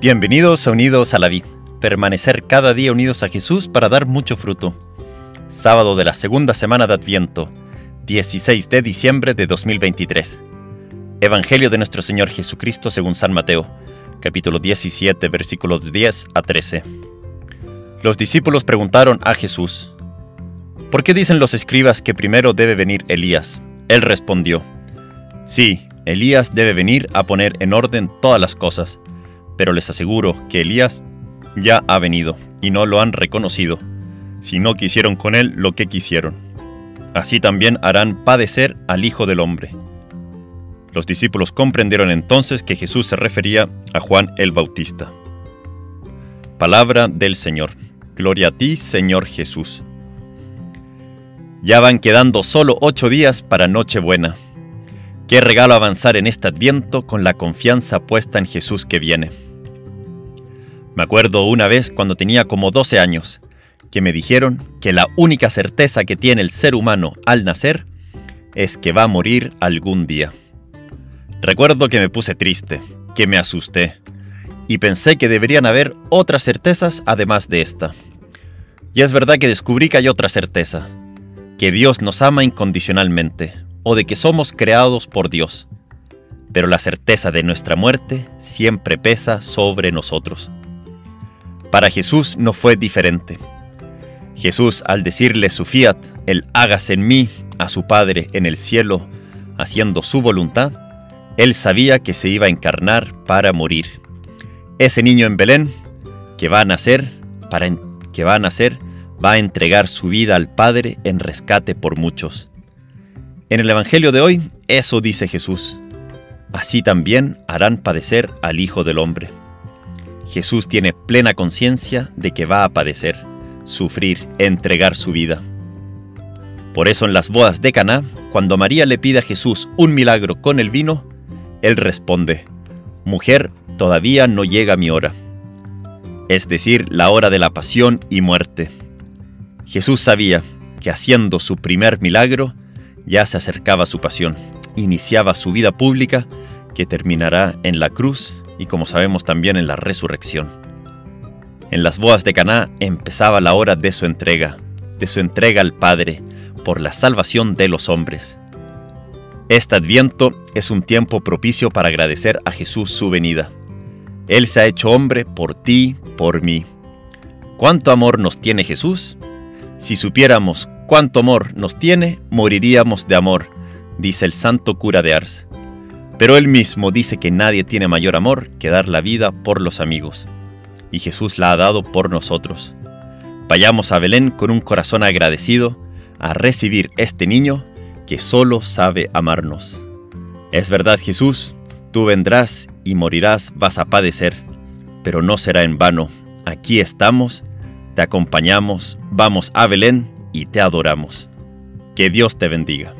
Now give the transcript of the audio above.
Bienvenidos a Unidos a la Vid. Permanecer cada día unidos a Jesús para dar mucho fruto. Sábado de la segunda semana de Adviento, 16 de diciembre de 2023. Evangelio de nuestro Señor Jesucristo según San Mateo, capítulo 17, versículos 10 a 13. Los discípulos preguntaron a Jesús, ¿por qué dicen los escribas que primero debe venir Elías? Él respondió, Sí, Elías debe venir a poner en orden todas las cosas, pero les aseguro que Elías ya ha venido y no lo han reconocido, si no quisieron con él lo que quisieron. Así también harán padecer al Hijo del Hombre. Los discípulos comprendieron entonces que Jesús se refería a Juan el Bautista. Palabra del Señor. Gloria a ti, Señor Jesús. Ya van quedando solo ocho días para Nochebuena. Qué regalo avanzar en este adviento con la confianza puesta en Jesús que viene. Me acuerdo una vez cuando tenía como 12 años, que me dijeron que la única certeza que tiene el ser humano al nacer es que va a morir algún día. Recuerdo que me puse triste, que me asusté, y pensé que deberían haber otras certezas además de esta. Y es verdad que descubrí que hay otra certeza, que Dios nos ama incondicionalmente, o de que somos creados por Dios. Pero la certeza de nuestra muerte siempre pesa sobre nosotros. Para Jesús no fue diferente. Jesús, al decirle su fiat, el hágase en mí, a su Padre en el cielo, haciendo su voluntad, él sabía que se iba a encarnar para morir. Ese niño en Belén, que va a nacer, para que va a nacer, va a entregar su vida al Padre en rescate por muchos. En el Evangelio de hoy, eso dice Jesús. Así también harán padecer al Hijo del Hombre. Jesús tiene plena conciencia de que va a padecer, sufrir, entregar su vida. Por eso en las bodas de Caná, cuando María le pide a Jesús un milagro con el vino, él responde: Mujer, todavía no llega mi hora. Es decir, la hora de la pasión y muerte. Jesús sabía que haciendo su primer milagro, ya se acercaba su pasión, iniciaba su vida pública que terminará en la cruz y como sabemos también en la resurrección. En las boas de Caná empezaba la hora de su entrega, de su entrega al Padre por la salvación de los hombres. Este adviento es un tiempo propicio para agradecer a Jesús su venida. Él se ha hecho hombre por ti, por mí. ¿Cuánto amor nos tiene Jesús? Si supiéramos cuánto amor nos tiene, moriríamos de amor, dice el santo cura de Ars. Pero él mismo dice que nadie tiene mayor amor que dar la vida por los amigos. Y Jesús la ha dado por nosotros. Vayamos a Belén con un corazón agradecido a recibir este niño que solo sabe amarnos. Es verdad Jesús, tú vendrás y morirás, vas a padecer, pero no será en vano. Aquí estamos, te acompañamos, vamos a Belén y te adoramos. Que Dios te bendiga.